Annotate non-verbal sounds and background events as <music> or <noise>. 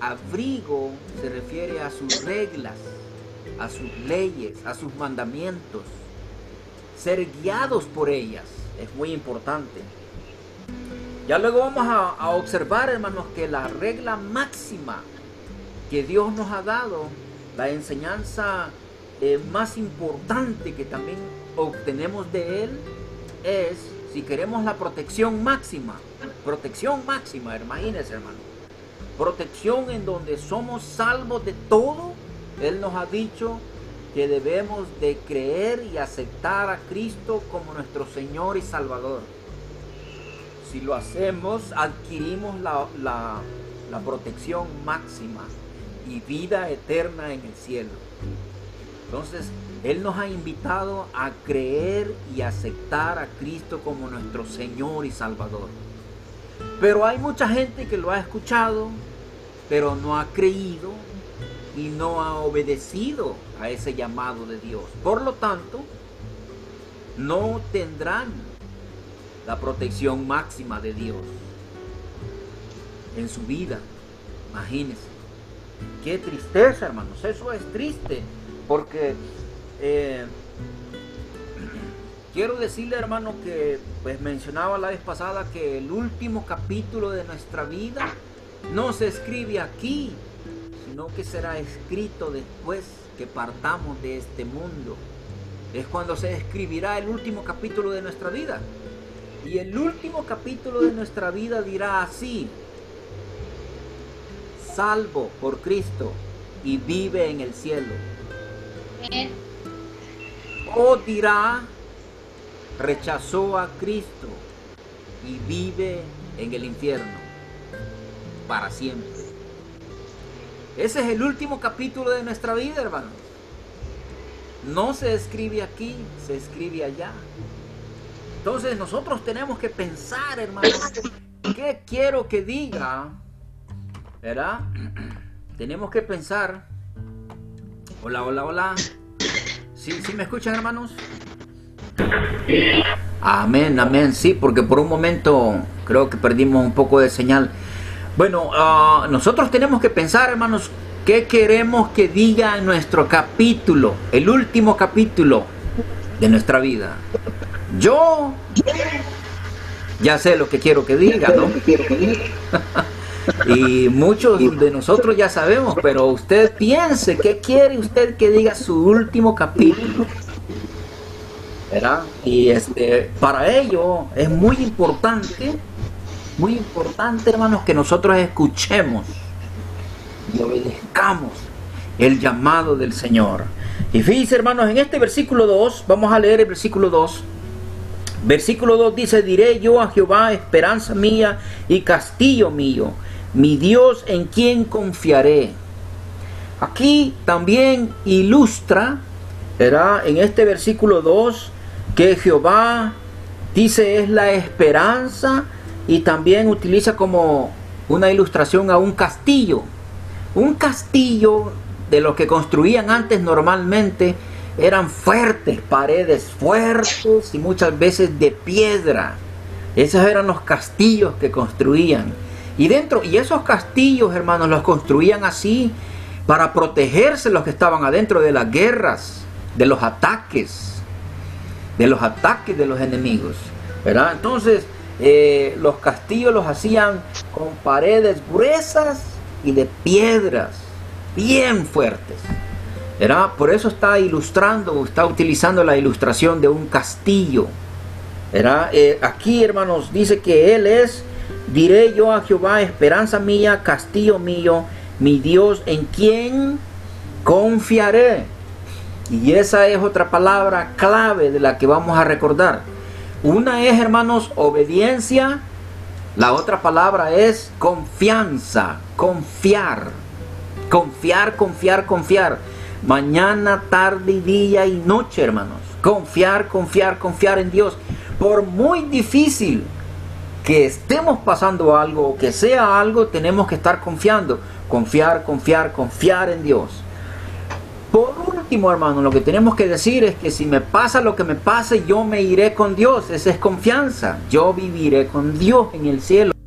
abrigo se refiere a sus reglas, a sus leyes, a sus mandamientos. Ser guiados por ellas es muy importante. Ya luego vamos a, observar, hermanos, que la regla máxima que Dios nos ha dado, la enseñanza eh, más importante que también obtenemos de Él, es, si queremos la protección máxima, protección máxima, imagínense, hermano, protección en donde somos salvos de todo, Él nos ha dicho que debemos de creer y aceptar a Cristo como nuestro Señor y Salvador. Si lo hacemos, adquirimos la, la protección máxima y vida eterna en el cielo. Entonces, Él nos ha invitado a creer y aceptar a Cristo como nuestro Señor y Salvador. Pero hay mucha gente que lo ha escuchado, pero no ha creído y no ha obedecido a ese llamado de Dios. Por lo tanto, no tendrán la protección máxima de Dios en su vida. Imagínense. Qué tristeza, hermanos. Eso es triste. Porque eh, <clears throat> quiero decirle, hermano, que pues mencionaba la vez pasada que el último capítulo de nuestra vida no se escribe aquí, sino que será escrito después que partamos de este mundo. Es cuando se escribirá el último capítulo de nuestra vida. Y el último capítulo de nuestra vida dirá así, salvo por Cristo y vive en el cielo. O dirá, rechazó a Cristo y vive en el infierno para siempre. Ese es el último capítulo de nuestra vida, hermanos. No se escribe aquí, se escribe allá. Entonces nosotros tenemos que pensar, hermanos, ¿qué quiero que diga? ¿Verdad? Tenemos que pensar. Hola, hola, hola. ¿Sí, sí me escuchan, hermanos? Amén, amén. Sí, porque por un momento creo que perdimos un poco de señal. Bueno, ah, nosotros tenemos que pensar, hermanos, qué queremos que diga nuestro capítulo, el último capítulo de nuestra vida. Yo ya sé lo que quiero que diga, ¿no? <laughs> y muchos de nosotros ya sabemos, pero usted piense, ¿qué quiere usted que diga su último capítulo? ¿Verdad? Y este, para ello es muy importante muy importante, hermanos, que nosotros escuchemos y obedezcamos el llamado del Señor. Y fíjense, hermanos, en este versículo 2, vamos a leer el versículo 2. Versículo 2 dice, diré yo a Jehová, esperanza mía y castillo mío, mi Dios en quien confiaré. Aquí también ilustra, ¿verdad? En este versículo 2, que Jehová dice es la esperanza y también utiliza como una ilustración a un castillo. Un castillo de lo que construían antes normalmente eran fuertes, paredes fuertes y muchas veces de piedra. Esos eran los castillos que construían. Y dentro, y esos castillos, hermanos, los construían así para protegerse los que estaban adentro de las guerras, de los ataques, de los ataques de los enemigos. ¿verdad? Entonces, eh, los castillos los hacían con paredes gruesas y de piedras bien fuertes. era Por eso está ilustrando, está utilizando la ilustración de un castillo. eh, aquí, hermanos, dice que Él es, diré yo a Jehová, esperanza mía, castillo mío, mi Dios, en quien confiaré. Y esa es otra palabra clave de la que vamos a recordar una es, hermanos, obediencia. La otra palabra es confianza, confiar. Confiar, confiar, confiar. Mañana, tarde, día y noche, hermanos. Confiar, confiar, confiar en Dios. Por muy difícil que estemos pasando algo o que sea algo, tenemos que estar confiando. Confiar, confiar, confiar en Dios. Por último, hermano, lo que tenemos que decir es que si me pasa lo que me pase, yo me iré con Dios. Esa es confianza. Yo viviré con Dios en el cielo.